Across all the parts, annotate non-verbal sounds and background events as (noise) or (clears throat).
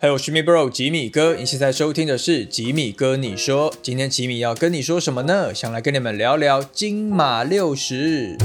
还有 Shimi Bro 吉米哥，你现在收听的是吉米哥你说，今天吉米要跟你说什么呢？想来跟你们聊聊金马六十。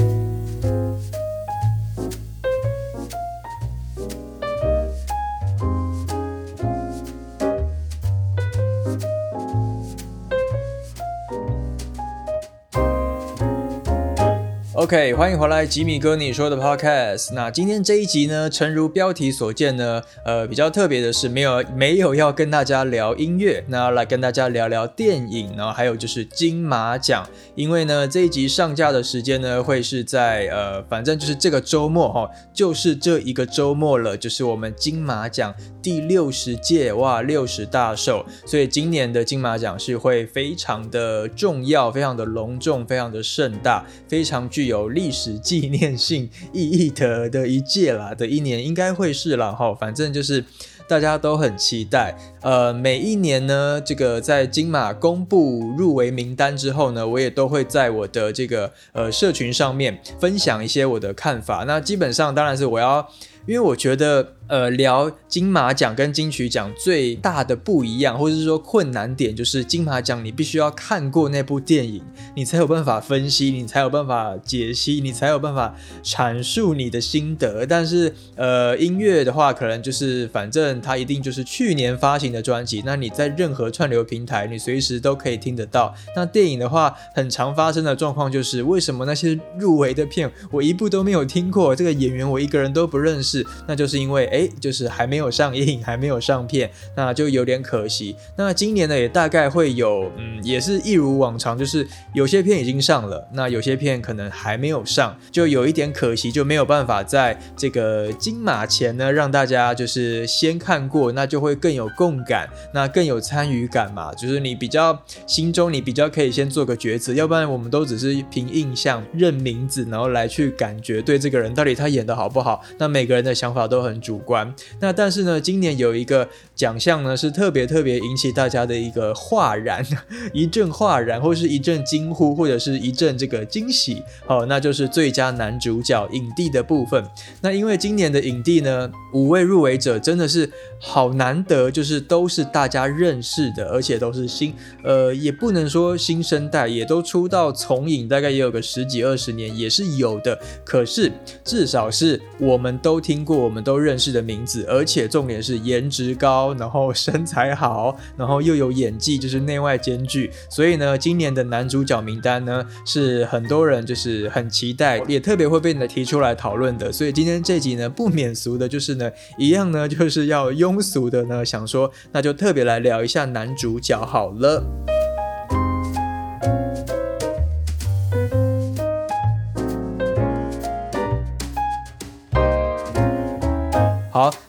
OK，欢迎回来，吉米哥你说的 Podcast。那今天这一集呢，诚如标题所见呢，呃，比较特别的是，没有没有要跟大家聊音乐，那来跟大家聊聊电影，然后还有就是金马奖。因为呢，这一集上架的时间呢，会是在呃，反正就是这个周末哈，就是这一个周末了，就是我们金马奖第六十届哇，六十大寿，所以今年的金马奖是会非常的重要，非常的隆重，非常的盛大，非常具有。有历史纪念性意义的的一届啦的一年，应该会是啦哈。反正就是大家都很期待。呃，每一年呢，这个在金马公布入围名单之后呢，我也都会在我的这个呃社群上面分享一些我的看法。那基本上当然是我要，因为我觉得。呃，聊金马奖跟金曲奖最大的不一样，或者是说困难点，就是金马奖你必须要看过那部电影，你才有办法分析，你才有办法解析，你才有办法阐述你的心得。但是，呃，音乐的话，可能就是反正它一定就是去年发行的专辑，那你在任何串流平台，你随时都可以听得到。那电影的话，很常发生的状况就是，为什么那些入围的片我一部都没有听过，这个演员我一个人都不认识，那就是因为。哎，就是还没有上映，还没有上片，那就有点可惜。那今年呢，也大概会有，嗯，也是一如往常，就是有些片已经上了，那有些片可能还没有上，就有一点可惜，就没有办法在这个金马前呢，让大家就是先看过，那就会更有共感，那更有参与感嘛。就是你比较心中，你比较可以先做个抉择，要不然我们都只是凭印象认名字，然后来去感觉对这个人到底他演的好不好。那每个人的想法都很主。关那但是呢，今年有一个奖项呢，是特别特别引起大家的一个哗然，(laughs) 一阵哗然，或是一阵惊呼，或者是一阵这个惊喜，好，那就是最佳男主角影帝的部分。那因为今年的影帝呢，五位入围者真的是好难得，就是都是大家认识的，而且都是新，呃，也不能说新生代，也都出道从影，大概也有个十几二十年，也是有的。可是至少是我们都听过，我们都认识。的名字，而且重点是颜值高，然后身材好，然后又有演技，就是内外兼具。所以呢，今年的男主角名单呢，是很多人就是很期待，也特别会被你提出来讨论的。所以今天这集呢，不免俗的，就是呢，一样呢，就是要庸俗的呢，想说，那就特别来聊一下男主角好了。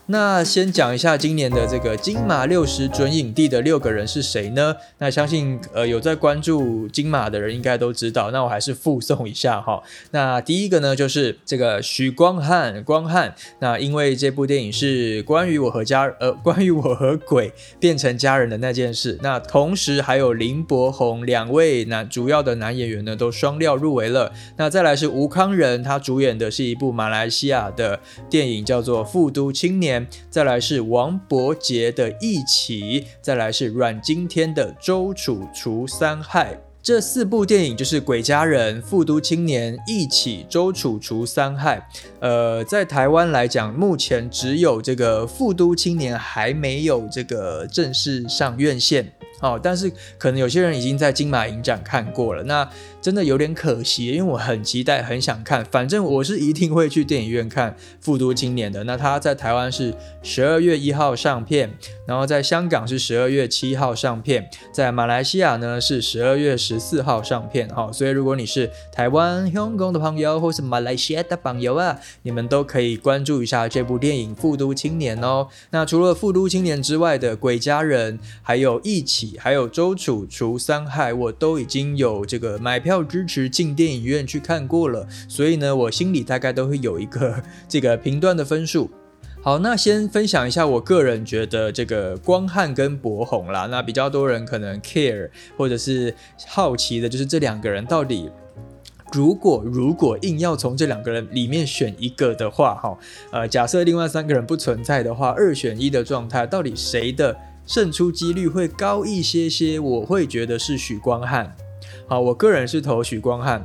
那先讲一下今年的这个金马六十准影帝的六个人是谁呢？那相信呃有在关注金马的人应该都知道。那我还是附送一下哈。那第一个呢就是这个许光汉，光汉。那因为这部电影是关于我和家呃关于我和鬼变成家人的那件事。那同时还有林柏宏两位男主要的男演员呢都双料入围了。那再来是吴康仁，他主演的是一部马来西亚的电影叫做《富都青年》。再来是王伯杰的《义起》，再来是阮经天的《周楚除三害》。这四部电影就是《鬼家人》《富都青年》《义起》《周楚除三害》。呃，在台湾来讲，目前只有这个《富都青年》还没有这个正式上院线。哦，但是可能有些人已经在金马影展看过了，那真的有点可惜，因为我很期待，很想看。反正我是一定会去电影院看《复读青年》的。那他在台湾是十二月一号上片，然后在香港是十二月七号上片，在马来西亚呢是十二月十四号上片。好，所以如果你是台湾、香港的朋友，或是马来西亚的朋友啊，你们都可以关注一下这部电影《复读青年》哦。那除了《复读青年》之外的《鬼家人》，还有一起。还有周楚除三害，我都已经有这个买票要支持进电影院去看过了，所以呢，我心里大概都会有一个 (laughs) 这个评断的分数。好，那先分享一下我个人觉得这个光汉跟博宏啦，那比较多人可能 care 或者是好奇的就是这两个人到底。如果如果硬要从这两个人里面选一个的话，哈，呃，假设另外三个人不存在的话，二选一的状态，到底谁的胜出几率会高一些些？我会觉得是许光汉。好，我个人是投许光汉。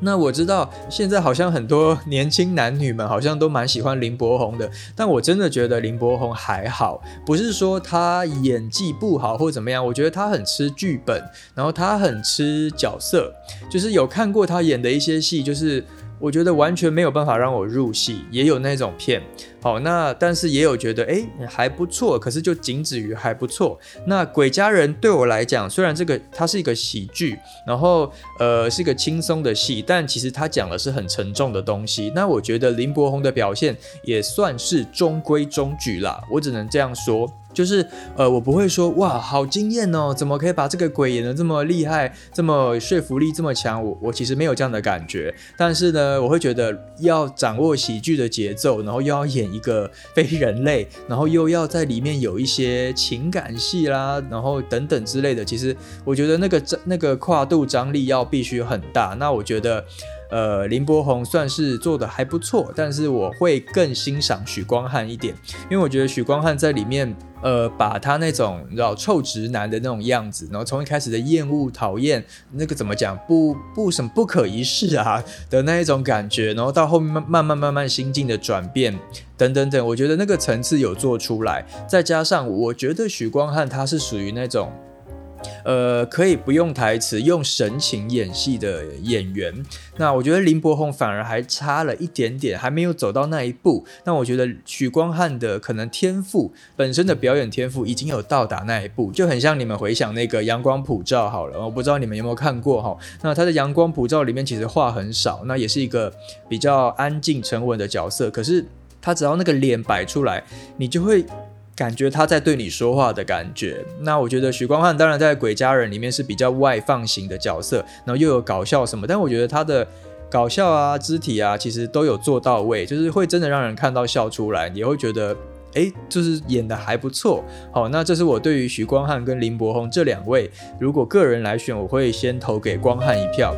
那我知道现在好像很多年轻男女们好像都蛮喜欢林柏宏的，但我真的觉得林柏宏还好，不是说他演技不好或怎么样，我觉得他很吃剧本，然后他很吃角色，就是有看过他演的一些戏，就是。我觉得完全没有办法让我入戏，也有那种片，好，那但是也有觉得哎还不错，可是就仅止于还不错。那鬼家人对我来讲，虽然这个它是一个喜剧，然后呃是一个轻松的戏，但其实它讲的是很沉重的东西。那我觉得林柏宏的表现也算是中规中矩啦，我只能这样说。就是，呃，我不会说哇，好惊艳哦，怎么可以把这个鬼演得这么厉害，这么说服力这么强？我我其实没有这样的感觉，但是呢，我会觉得要掌握喜剧的节奏，然后又要演一个非人类，然后又要在里面有一些情感戏啦，然后等等之类的，其实我觉得那个那个跨度张力要必须很大。那我觉得。呃，林柏宏算是做的还不错，但是我会更欣赏许光汉一点，因为我觉得许光汉在里面，呃，把他那种你知道臭直男的那种样子，然后从一开始的厌恶、讨厌，那个怎么讲，不不什么不可一世啊的那一种感觉，然后到后面慢慢慢慢慢心境的转变等等等，我觉得那个层次有做出来，再加上我觉得许光汉他是属于那种。呃，可以不用台词，用神情演戏的演员。那我觉得林柏宏反而还差了一点点，还没有走到那一步。那我觉得许光汉的可能天赋本身的表演天赋已经有到达那一步，就很像你们回想那个《阳光普照》好了，我不知道你们有没有看过哈。那他的《阳光普照》里面其实话很少，那也是一个比较安静沉稳的角色。可是他只要那个脸摆出来，你就会。感觉他在对你说话的感觉。那我觉得许光汉当然在《鬼家人》里面是比较外放型的角色，然后又有搞笑什么，但我觉得他的搞笑啊、肢体啊，其实都有做到位，就是会真的让人看到笑出来，也会觉得哎，就是演的还不错。好，那这是我对于徐光汉跟林柏宏这两位，如果个人来选，我会先投给光汉一票。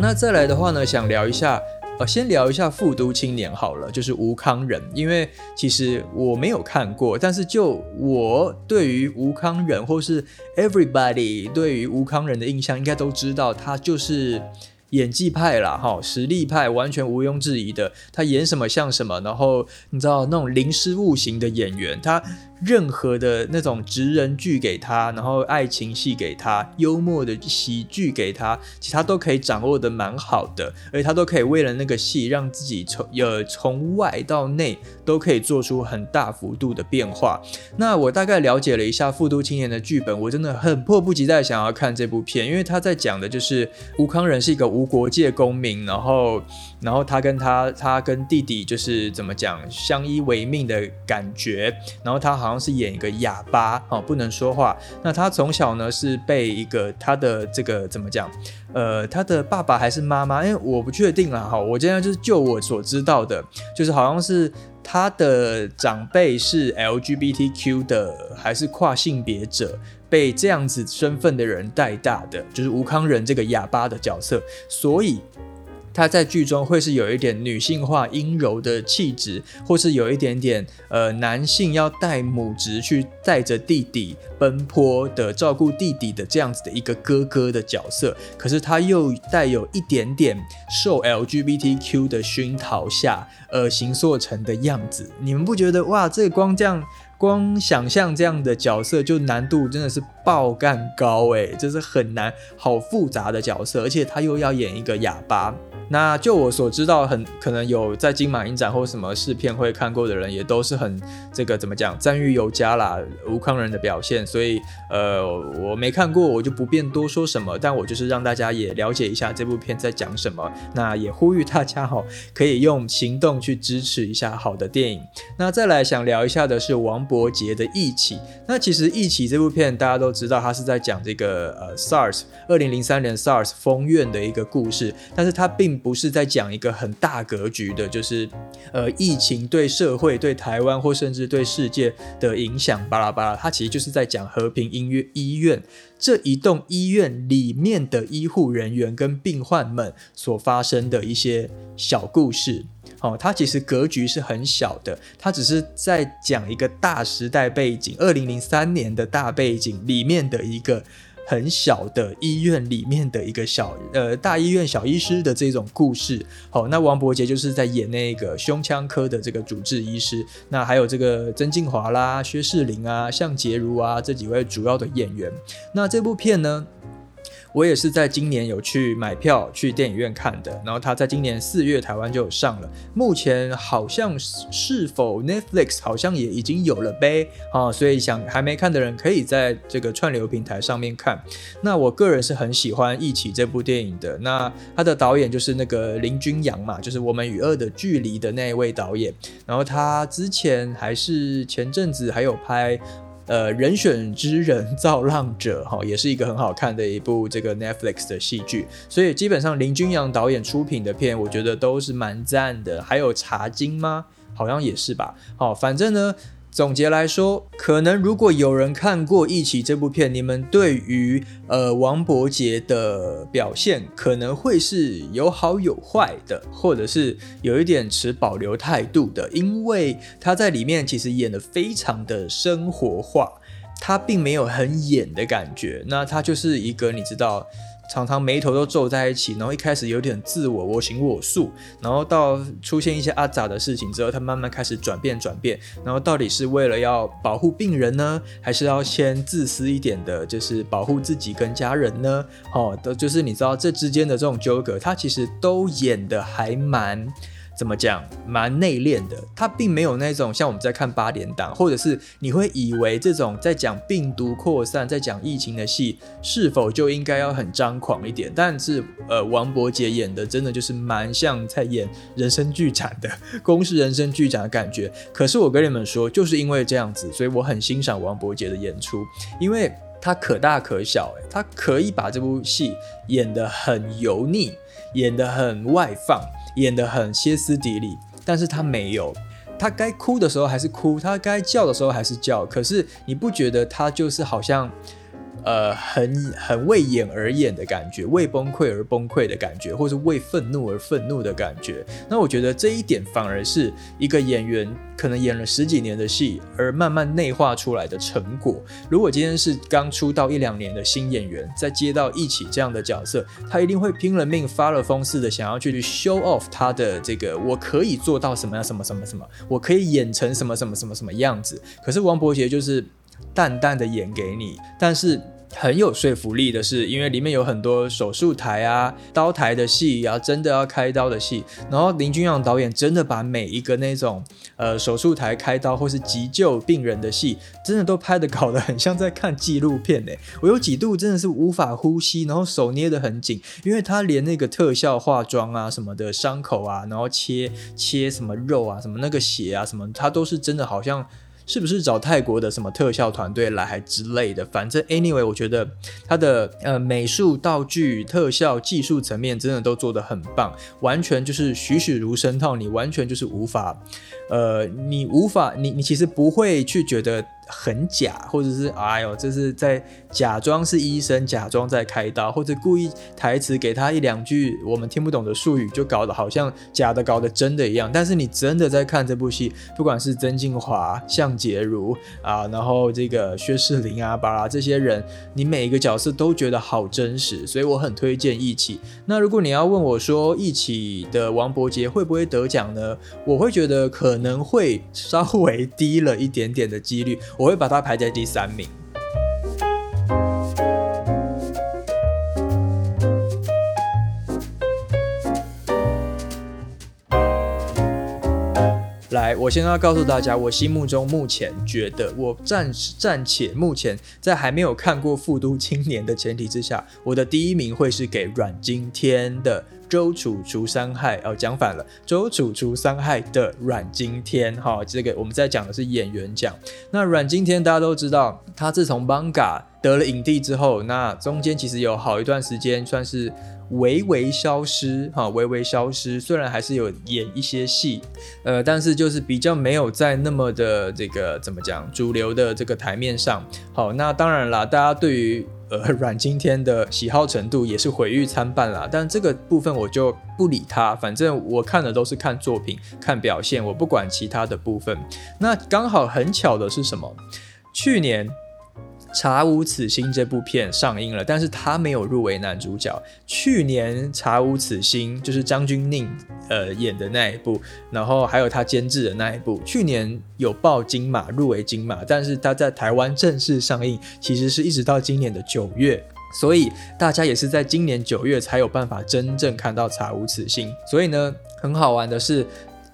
那再来的话呢，想聊一下，呃，先聊一下《复都青年》好了，就是吴康仁，因为其实我没有看过，但是就我对于吴康仁或是 everybody 对于吴康仁的印象，应该都知道他就是演技派啦，哈，实力派，完全毋庸置疑的，他演什么像什么，然后你知道那种零失误型的演员，他。任何的那种直人剧给他，然后爱情戏给他，幽默的喜剧给他，其他都可以掌握的蛮好的，而且他都可以为了那个戏让自己从呃从外到内都可以做出很大幅度的变化。那我大概了解了一下《复都青年》的剧本，我真的很迫不及待想要看这部片，因为他在讲的就是吴康仁是一个无国界公民，然后然后他跟他他跟弟弟就是怎么讲相依为命的感觉，然后他好像。是演一个哑巴哦，不能说话。那他从小呢是被一个他的这个怎么讲？呃，他的爸爸还是妈妈？因为我不确定了哈。我现在就是就我所知道的，就是好像是他的长辈是 LGBTQ 的，还是跨性别者，被这样子身份的人带大的，就是吴康仁这个哑巴的角色，所以。他在剧中会是有一点女性化、阴柔的气质，或是有一点点呃男性要带母职去带着弟弟奔波的照顾弟弟的这样子的一个哥哥的角色，可是他又带有一点点受 LGBTQ 的熏陶下而形塑成的样子。你们不觉得哇？这光这样光想象这样的角色就难度真的是爆干高哎，这是很难，好复杂的角色，而且他又要演一个哑巴。那就我所知道，很可能有在金马影展或什么试片会看过的人，也都是很这个怎么讲赞誉有加啦，吴康仁的表现。所以呃，我没看过，我就不便多说什么。但我就是让大家也了解一下这部片在讲什么。那也呼吁大家哈，可以用行动去支持一下好的电影。那再来想聊一下的是王伯杰的《义起》。那其实《义起》这部片大家都知道，他是在讲这个呃 SARS 二零零三年 SARS 封院的一个故事，但是他并。不是在讲一个很大格局的，就是呃疫情对社会、对台湾或甚至对世界的影响，巴拉巴拉。它其实就是在讲和平音乐医院这一栋医院里面的医护人员跟病患们所发生的一些小故事。哦，它其实格局是很小的，它只是在讲一个大时代背景，二零零三年的大背景里面的一个很小的医院里面的一个小呃大医院小医师的这种故事。好，那王伯杰就是在演那个胸腔科的这个主治医师，那还有这个曾静华啦、薛仕凌啊、向杰如啊这几位主要的演员。那这部片呢？我也是在今年有去买票去电影院看的，然后它在今年四月台湾就有上了，目前好像是否 Netflix 好像也已经有了呗啊，所以想还没看的人可以在这个串流平台上面看。那我个人是很喜欢《一起》这部电影的，那他的导演就是那个林君阳嘛，就是《我们与恶的距离》的那一位导演，然后他之前还是前阵子还有拍。呃，人选之人造浪者哈，也是一个很好看的一部这个 Netflix 的戏剧，所以基本上林君阳导演出品的片，我觉得都是蛮赞的。还有茶金吗？好像也是吧。好，反正呢。总结来说，可能如果有人看过《一起》这部片，你们对于呃王伯杰的表现可能会是有好有坏的，或者是有一点持保留态度的，因为他在里面其实演的非常的生活化，他并没有很演的感觉，那他就是一个你知道。常常眉头都皱在一起，然后一开始有点自我我行我素，然后到出现一些阿杂的事情之后，他慢慢开始转变转变，然后到底是为了要保护病人呢，还是要先自私一点的，就是保护自己跟家人呢？哦，都就是你知道这之间的这种纠葛，他其实都演的还蛮。怎么讲，蛮内敛的。他并没有那种像我们在看八点档，或者是你会以为这种在讲病毒扩散、在讲疫情的戏，是否就应该要很张狂一点？但是，呃，王伯杰演的真的就是蛮像在演人生剧展的 (laughs) 公式人生剧展的感觉。可是我跟你们说，就是因为这样子，所以我很欣赏王伯杰的演出，因为他可大可小，他可以把这部戏演得很油腻，演得很外放。演得很歇斯底里，但是他没有，他该哭的时候还是哭，他该叫的时候还是叫，可是你不觉得他就是好像？呃，很很为演而演的感觉，为崩溃而崩溃的感觉，或是为愤怒而愤怒的感觉。那我觉得这一点反而是一个演员可能演了十几年的戏，而慢慢内化出来的成果。如果今天是刚出道一两年的新演员，在接到一起这样的角色，他一定会拼了命、发了疯似的想要去 show off 他的这个，我可以做到什么样、什么什么什么，我可以演成什么什么什么什么样子。可是王伯杰就是淡淡的演给你，但是。很有说服力的是，因为里面有很多手术台啊、刀台的戏啊，真的要开刀的戏。然后林君阳导演真的把每一个那种呃手术台开刀或是急救病人的戏，真的都拍的搞得很像在看纪录片呢。(laughs) 我有几度真的是无法呼吸，然后手捏得很紧，因为他连那个特效化妆啊什么的伤口啊，然后切切什么肉啊、什么那个血啊什么，他都是真的好像。是不是找泰国的什么特效团队来还之类的？反正 anyway，我觉得他的呃美术、道具、特效、技术层面真的都做得很棒，完全就是栩栩如生，套你完全就是无法，呃，你无法，你你其实不会去觉得。很假，或者是哎呦，这是在假装是医生，假装在开刀，或者故意台词给他一两句我们听不懂的术语，就搞得好像假的搞得真的一样。但是你真的在看这部戏，不管是曾静华、向杰如啊，然后这个薛仕凌啊、巴拉这些人，你每一个角色都觉得好真实，所以我很推荐《一起》。那如果你要问我说《一起》的王伯杰会不会得奖呢？我会觉得可能会稍微低了一点点的几率。我会把它排在第三名。来，我先要告诉大家，我心目中目前觉得，我暂暂且目前在还没有看过《复都青年》的前提之下，我的第一名会是给阮经天的。周楚除伤害哦，讲反了。周楚除伤害的阮经天，哈，这个我们在讲的是演员奖。那阮经天大家都知道，他自从《Banga》得了影帝之后，那中间其实有好一段时间算是微微消失，哈，微微消失。虽然还是有演一些戏，呃，但是就是比较没有在那么的这个怎么讲主流的这个台面上。好，那当然啦，大家对于呃 (laughs) 阮经天的喜好程度也是毁誉参半啦。但这个部分我就不理他，反正我看的都是看作品、看表现，我不管其他的部分。那刚好很巧的是什么？去年。《查无此心》这部片上映了，但是他没有入围男主角。去年《查无此心》就是张钧甯呃演的那一部，然后还有他监制的那一部，去年有报金马入围金马，但是他在台湾正式上映，其实是一直到今年的九月，所以大家也是在今年九月才有办法真正看到《查无此心》。所以呢，很好玩的是。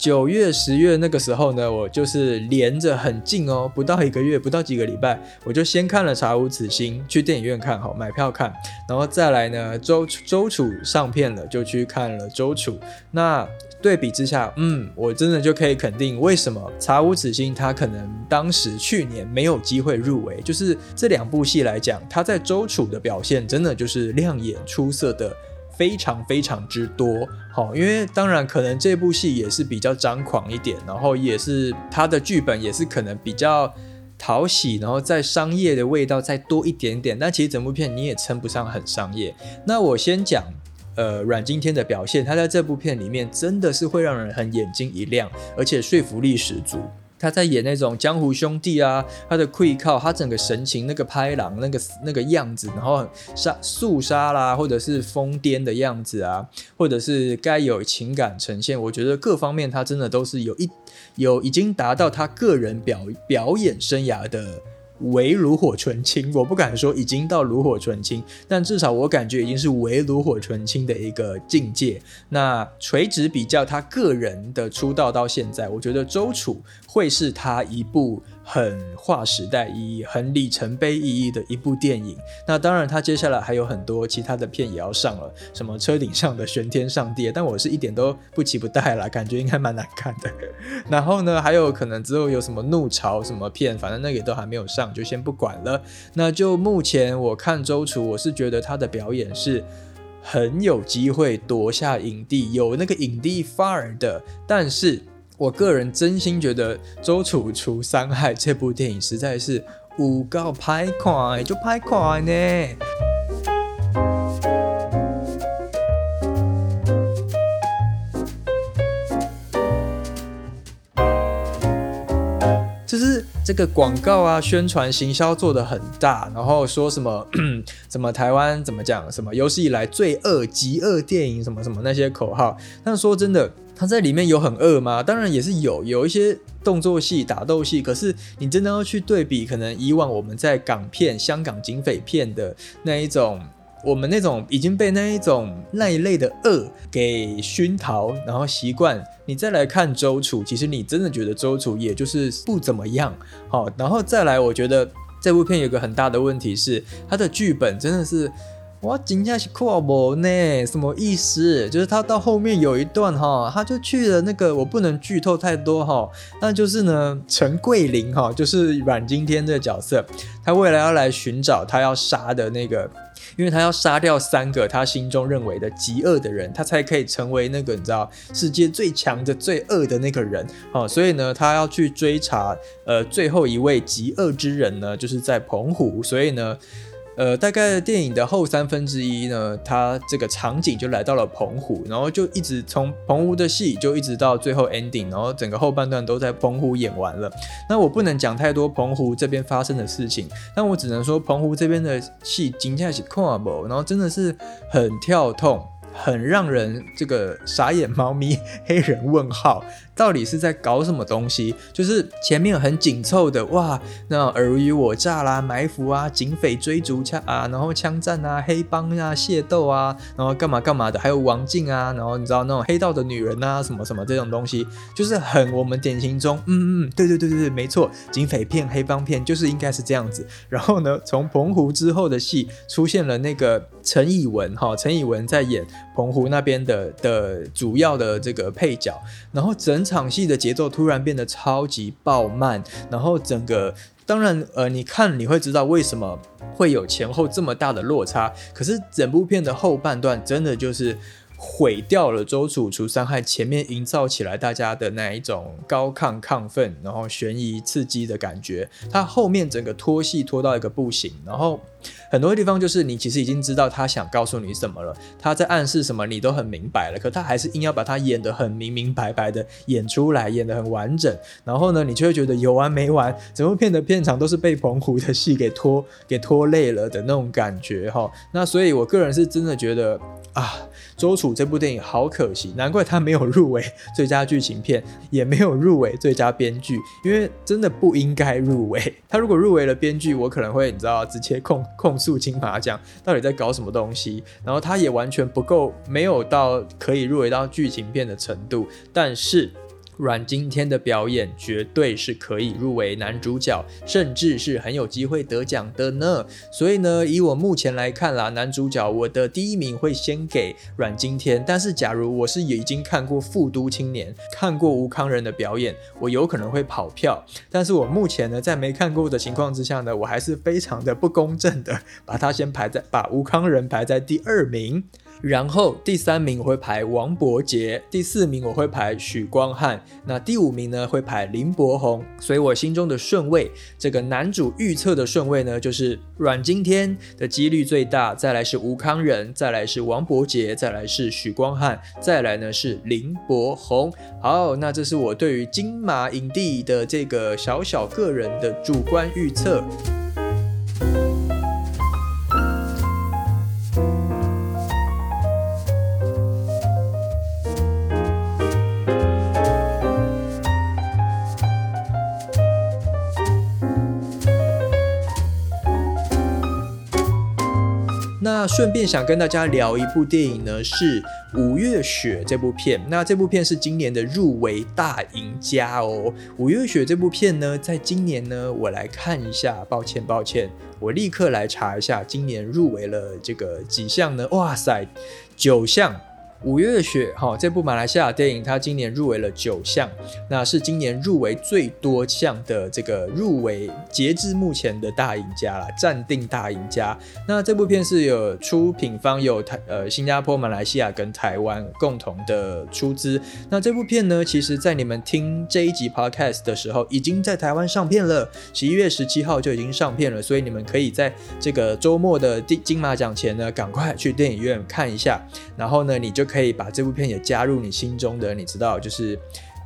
九月、十月那个时候呢，我就是连着很近哦，不到一个月，不到几个礼拜，我就先看了《查无此心》，去电影院看，好买票看，然后再来呢，周周楚上片了，就去看了周楚。那对比之下，嗯，我真的就可以肯定，为什么《查无此心》它可能当时去年没有机会入围，就是这两部戏来讲，它在周楚的表现真的就是亮眼出色的。非常非常之多，好，因为当然可能这部戏也是比较张狂一点，然后也是它的剧本也是可能比较讨喜，然后在商业的味道再多一点点，但其实整部片你也称不上很商业。那我先讲，呃，阮经天的表现，他在这部片里面真的是会让人很眼睛一亮，而且说服力十足。他在演那种江湖兄弟啊，他的溃靠，他整个神情那个拍狼那个那个样子，然后杀肃杀啦，或者是疯癫的样子啊，或者是该有情感呈现，我觉得各方面他真的都是有一有已经达到他个人表表演生涯的。为炉火纯青，我不敢说已经到炉火纯青，但至少我感觉已经是为炉火纯青的一个境界。那垂直比较他个人的出道到现在，我觉得周楚会是他一部。很划时代意义、很里程碑意义的一部电影。那当然，他接下来还有很多其他的片也要上了，什么车顶上的玄天上帝，但我是一点都不期不待啦，感觉应该蛮难看的。(laughs) 然后呢，还有可能之后有什么怒潮什么片，反正那个也都还没有上，就先不管了。那就目前我看周楚，我是觉得他的表演是很有机会夺下影帝，有那个影帝范儿的，但是。我个人真心觉得《周楚除三害》这部电影实在是五告拍快就拍快呢。这个广告啊、宣传、行销做的很大，然后说什么 (clears throat) 什么台湾怎么讲，什么有史以来最恶极恶电影，什么什么那些口号。但说真的。他在里面有很恶吗？当然也是有，有一些动作戏、打斗戏。可是你真的要去对比，可能以往我们在港片、香港警匪片的那一种，我们那种已经被那一种那一类的恶给熏陶，然后习惯，你再来看周楚，其实你真的觉得周楚也就是不怎么样。好，然后再来，我觉得这部片有个很大的问题是，它的剧本真的是。我惊讶是酷不呢？什么意思？就是他到后面有一段哈，他就去了那个，我不能剧透太多哈。那就是呢，陈桂林哈，就是阮经天这个角色，他未来要来寻找他要杀的那个，因为他要杀掉三个他心中认为的极恶的人，他才可以成为那个你知道世界最强的最恶的那个人哦。所以呢，他要去追查呃最后一位极恶之人呢，就是在澎湖。所以呢。呃，大概电影的后三分之一呢，它这个场景就来到了澎湖，然后就一直从澎湖的戏就一直到最后 ending，然后整个后半段都在澎湖演完了。那我不能讲太多澎湖这边发生的事情，但我只能说澎湖这边的戏精彩是看不，然后真的是很跳痛。很让人这个傻眼猫咪黑人问号，到底是在搞什么东西？就是前面很紧凑的哇，那尔虞我诈啦、埋伏啊、警匪追逐枪啊，然后枪战啊、黑帮啊、械斗啊，然后干嘛干嘛的，还有王静啊，然后你知道那种黑道的女人啊，什么什么这种东西，就是很我们典型中，嗯嗯，对对对对对，没错，警匪片、黑帮片就是应该是这样子。然后呢，从澎湖之后的戏出现了那个陈以文哈，陈以文在演。澎湖那边的的主要的这个配角，然后整场戏的节奏突然变得超级爆慢，然后整个。当然，呃，你看你会知道为什么会有前后这么大的落差。可是整部片的后半段真的就是。毁掉了周楚除伤害前面营造起来大家的那一种高亢亢奋，然后悬疑刺激的感觉，他后面整个拖戏拖到一个不行，然后很多地方就是你其实已经知道他想告诉你什么了，他在暗示什么你都很明白了，可他还是硬要把它演得很明明白白的演出来，演得很完整，然后呢，你就会觉得有完没完，整部片的片场都是被澎湖的戏给拖给拖累了的那种感觉哈。那所以我个人是真的觉得啊，周楚。这部电影好可惜，难怪他没有入围最佳剧情片，也没有入围最佳编剧，因为真的不应该入围。他如果入围了编剧，我可能会你知道直接控控诉金马奖到底在搞什么东西。然后它也完全不够，没有到可以入围到剧情片的程度，但是。阮经天的表演绝对是可以入围男主角，甚至是很有机会得奖的呢。所以呢，以我目前来看啦，男主角我的第一名会先给阮经天。但是，假如我是已经看过《复都青年》，看过吴康仁的表演，我有可能会跑票。但是我目前呢，在没看过的情况之下呢，我还是非常的不公正的，把他先排在，把吴康仁排在第二名。然后第三名我会排王伯杰，第四名我会排许光汉，那第五名呢会排林柏宏，所以我心中的顺位，这个男主预测的顺位呢，就是阮经天的几率最大，再来是吴康仁，再来是王伯杰，再来是许光汉，再来呢是林柏宏。好，那这是我对于金马影帝的这个小小个人的主观预测。那顺便想跟大家聊一部电影呢，是《五月雪》这部片。那这部片是今年的入围大赢家哦。《五月雪》这部片呢，在今年呢，我来看一下。抱歉，抱歉，我立刻来查一下，今年入围了这个几项呢？哇塞，九项。五月的雪，哈，这部马来西亚电影，它今年入围了九项，那是今年入围最多项的这个入围，截至目前的大赢家啦，暂定大赢家。那这部片是有出品方有台呃新加坡、马来西亚跟台湾共同的出资。那这部片呢，其实在你们听这一集 podcast 的时候，已经在台湾上片了，十一月十七号就已经上片了，所以你们可以在这个周末的金金马奖前呢，赶快去电影院看一下，然后呢，你就。可以把这部片也加入你心中的，你知道，就是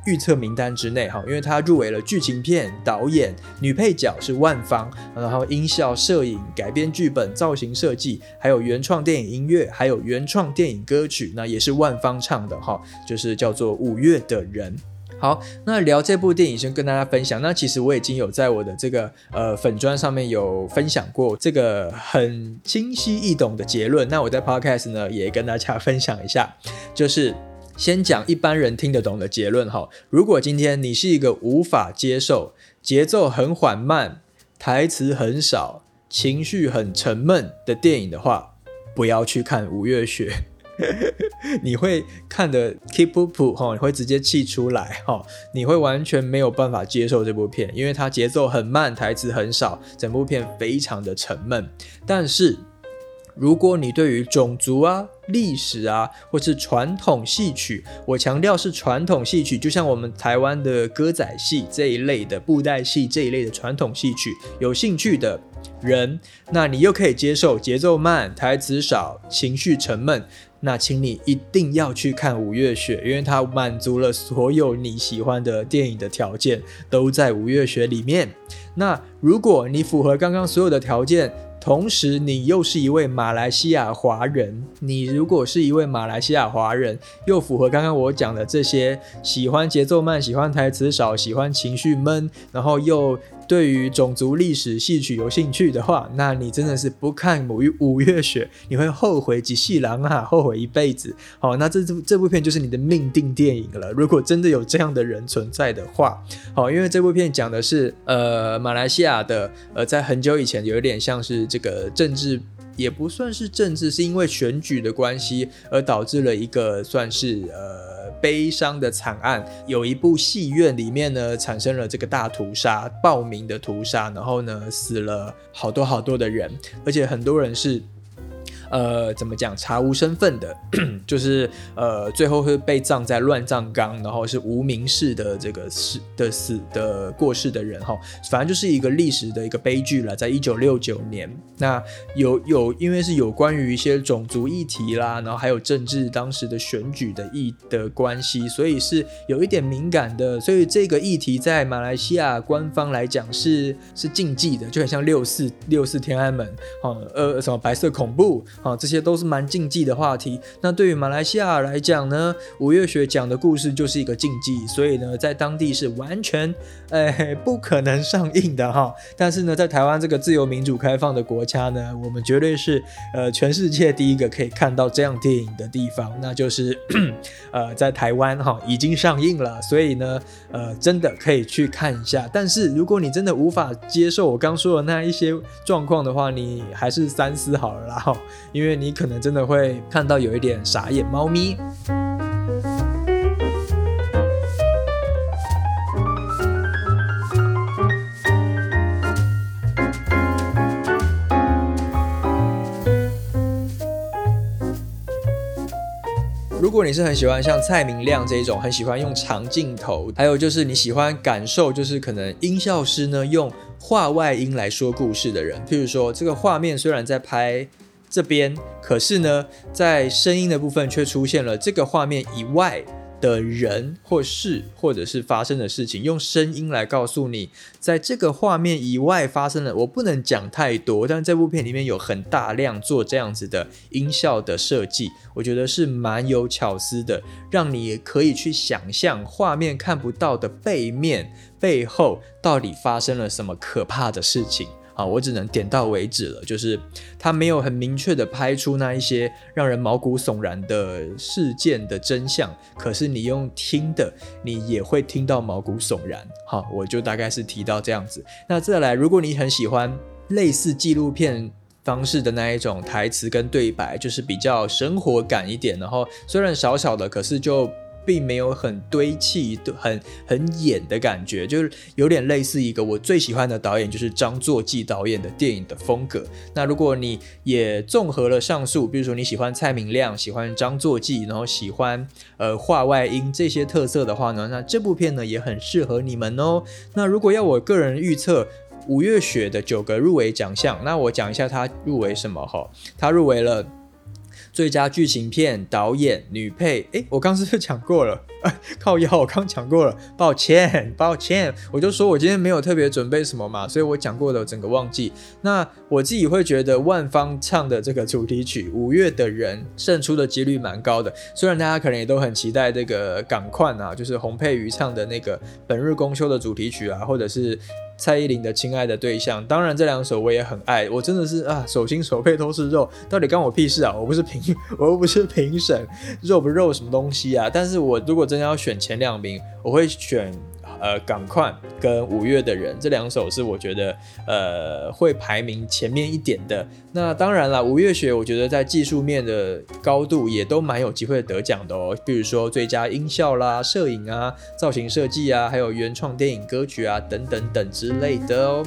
预测名单之内哈，因为它入围了剧情片、导演、女配角是万芳，然后音效、摄影、改编剧本、造型设计，还有原创电影音乐，还有原创电影歌曲，那也是万芳唱的哈，就是叫做《五月的人》。好，那聊这部电影先跟大家分享。那其实我已经有在我的这个呃粉砖上面有分享过这个很清晰易懂的结论。那我在 podcast 呢也跟大家分享一下，就是先讲一般人听得懂的结论哈。如果今天你是一个无法接受节奏很缓慢、台词很少、情绪很沉闷的电影的话，不要去看《五月雪》。(laughs) 你会看的 keep up 哈，你会直接气出来哈，你会完全没有办法接受这部片，因为它节奏很慢，台词很少，整部片非常的沉闷。但是如果你对于种族啊、历史啊，或是传统戏曲，我强调是传统戏曲，就像我们台湾的歌仔戏这一类的布袋戏这一类的传统戏曲，有兴趣的人，那你又可以接受节奏慢、台词少、情绪沉闷。那请你一定要去看《五月雪》，因为它满足了所有你喜欢的电影的条件，都在《五月雪》里面。那如果你符合刚刚所有的条件，同时你又是一位马来西亚华人，你如果是一位马来西亚华人，又符合刚刚我讲的这些，喜欢节奏慢，喜欢台词少，喜欢情绪闷，然后又。对于种族历史戏曲有兴趣的话，那你真的是不看《五五月雪》，你会后悔几细郎啊，后悔一辈子。好，那这部这部片就是你的命定电影了。如果真的有这样的人存在的话，好，因为这部片讲的是呃马来西亚的呃在很久以前有一点像是这个政治。也不算是政治，是因为选举的关系而导致了一个算是呃悲伤的惨案。有一部戏院里面呢产生了这个大屠杀，报名的屠杀，然后呢死了好多好多的人，而且很多人是。呃，怎么讲？查无身份的，(clears throat) 就是呃，最后会被葬在乱葬岗，然后是无名氏的这个死的死的过世的人哈，反正就是一个历史的一个悲剧了。在一九六九年，那有有因为是有关于一些种族议题啦，然后还有政治当时的选举的议的关系，所以是有一点敏感的。所以这个议题在马来西亚官方来讲是是禁忌的，就很像六四六四天安门，哦呃什么白色恐怖。啊，这些都是蛮禁忌的话题。那对于马来西亚来讲呢，五月雪讲的故事就是一个禁忌，所以呢，在当地是完全，呃，不可能上映的哈。但是呢，在台湾这个自由民主开放的国家呢，我们绝对是呃全世界第一个可以看到这样电影的地方，那就是 (coughs) 呃在台湾哈已经上映了，所以呢，呃，真的可以去看一下。但是如果你真的无法接受我刚说的那一些状况的话，你还是三思好了啦哈。因为你可能真的会看到有一点傻眼猫咪。如果你是很喜欢像蔡明亮这种，很喜欢用长镜头，还有就是你喜欢感受，就是可能音效师呢用画外音来说故事的人，譬如说这个画面虽然在拍。这边可是呢，在声音的部分却出现了这个画面以外的人或事，或者是发生的事情，用声音来告诉你，在这个画面以外发生了。我不能讲太多，但这部片里面有很大量做这样子的音效的设计，我觉得是蛮有巧思的，让你可以去想象画面看不到的背面背后到底发生了什么可怕的事情。啊，我只能点到为止了，就是他没有很明确的拍出那一些让人毛骨悚然的事件的真相，可是你用听的，你也会听到毛骨悚然。好，我就大概是提到这样子。那再来，如果你很喜欢类似纪录片方式的那一种台词跟对白，就是比较生活感一点，然后虽然小小的，可是就。并没有很堆砌、很很演的感觉，就是有点类似一个我最喜欢的导演，就是张作骥导演的电影的风格。那如果你也综合了上述，比如说你喜欢蔡明亮、喜欢张作骥，然后喜欢呃画外音这些特色的话呢，那这部片呢也很适合你们哦。那如果要我个人预测五月雪的九个入围奖项，那我讲一下他入围什么哈，他入围了。最佳剧情片导演女配，哎，我刚是不是讲过了？(laughs) 靠腰，我刚讲过了，抱歉，抱歉，我就说我今天没有特别准备什么嘛，所以我讲过的整个忘记。那我自己会觉得万芳唱的这个主题曲《五月的人》胜出的几率蛮高的，虽然大家可能也都很期待这个《港快》啊，就是洪佩瑜唱的那个《本日公休》的主题曲啊，或者是。蔡依林的《亲爱的对象》，当然这两首我也很爱，我真的是啊，手心手背都是肉，到底关我屁事啊！我不是评，(laughs) 我又不是评审，肉不肉什么东西啊？但是我如果真的要选前两名，我会选。呃，港快跟五月的人这两首是我觉得呃会排名前面一点的。那当然了，五月雪我觉得在技术面的高度也都蛮有机会得奖的哦，比如说最佳音效啦、摄影啊、造型设计啊，还有原创电影歌曲啊等等等之类的哦。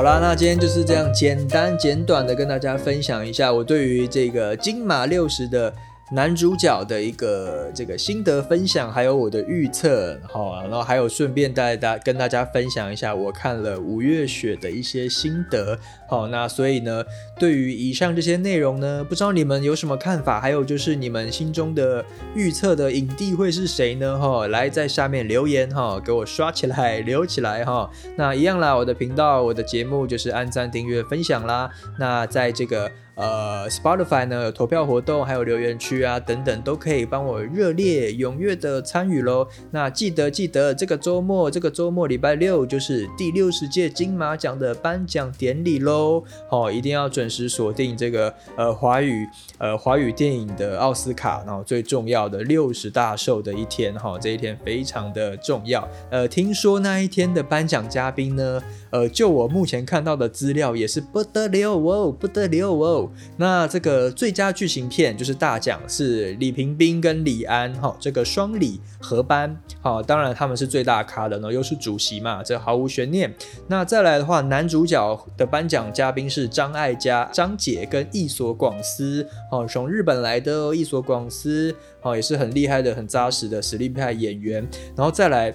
好啦，那今天就是这样简单简短的跟大家分享一下我对于这个金马六十的。男主角的一个这个心得分享，还有我的预测，好，然后还有顺便带大跟大家分享一下我看了五月雪的一些心得，好，那所以呢，对于以上这些内容呢，不知道你们有什么看法？还有就是你们心中的预测的影帝会是谁呢？哈，来在下面留言哈，给我刷起来，留起来哈。那一样啦，我的频道，我的节目就是按赞、订阅、分享啦。那在这个。呃 Spotify 呢有投票活动，还有留言区啊等等，都可以帮我热烈踊跃的参与喽。那记得记得这个周末，这个周末礼拜六就是第六十届金马奖的颁奖典礼喽。哦，一定要准时锁定这个呃华语呃华语电影的奥斯卡，然后最重要的六十大寿的一天哈，这一天非常的重要。呃，听说那一天的颁奖嘉宾呢，呃，就我目前看到的资料也是不得了哦，不得了哦。那这个最佳剧情片就是大奖是李平冰跟李安哈，这个双李合颁。好，当然他们是最大咖的呢，又是主席嘛，这毫无悬念。那再来的话，男主角的颁奖嘉宾是张艾嘉、张姐跟义所广司。哦，从日本来的义所广司，哦，也是很厉害的、很扎实的实力派演员。然后再来。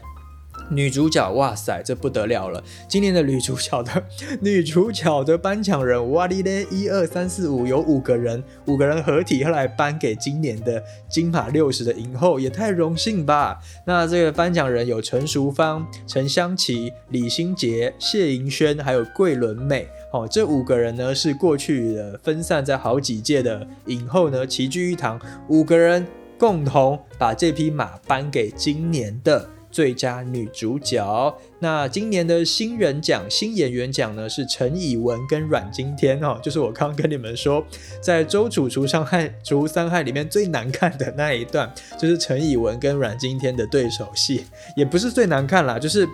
女主角，哇塞，这不得了了！今年的女主角的女主角的颁奖人，哇哩嘞，一二三四五，有五个人，五个人合体要来颁给今年的金马六十的影后，也太荣幸吧！那这个颁奖人有陈淑芳、陈香琪、李心洁、谢盈萱，还有桂纶镁。哦，这五个人呢是过去的分散在好几届的影后呢齐聚一堂，五个人共同把这匹马颁给今年的。最佳女主角，那今年的新人奖、新演员奖呢是陈以文跟阮经天哦，就是我刚刚跟你们说，在周楚除伤害除三害里面最难看的那一段，就是陈以文跟阮经天的对手戏，也不是最难看啦，就是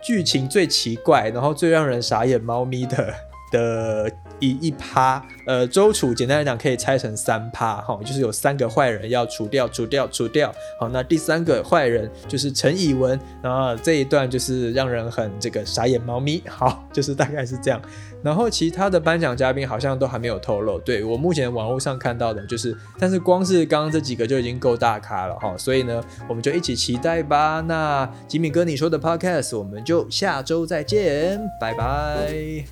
剧情最奇怪，然后最让人傻眼猫咪的。的一一趴，呃，周楚简单来讲可以拆成三趴，哈，就是有三个坏人要除掉，除掉，除掉，好，那第三个坏人就是陈以文，然后这一段就是让人很这个傻眼猫咪，好，就是大概是这样，然后其他的颁奖嘉宾好像都还没有透露，对我目前网络上看到的就是，但是光是刚刚这几个就已经够大咖了，哈，所以呢，我们就一起期待吧。那吉米哥你说的 podcast，我们就下周再见，拜拜。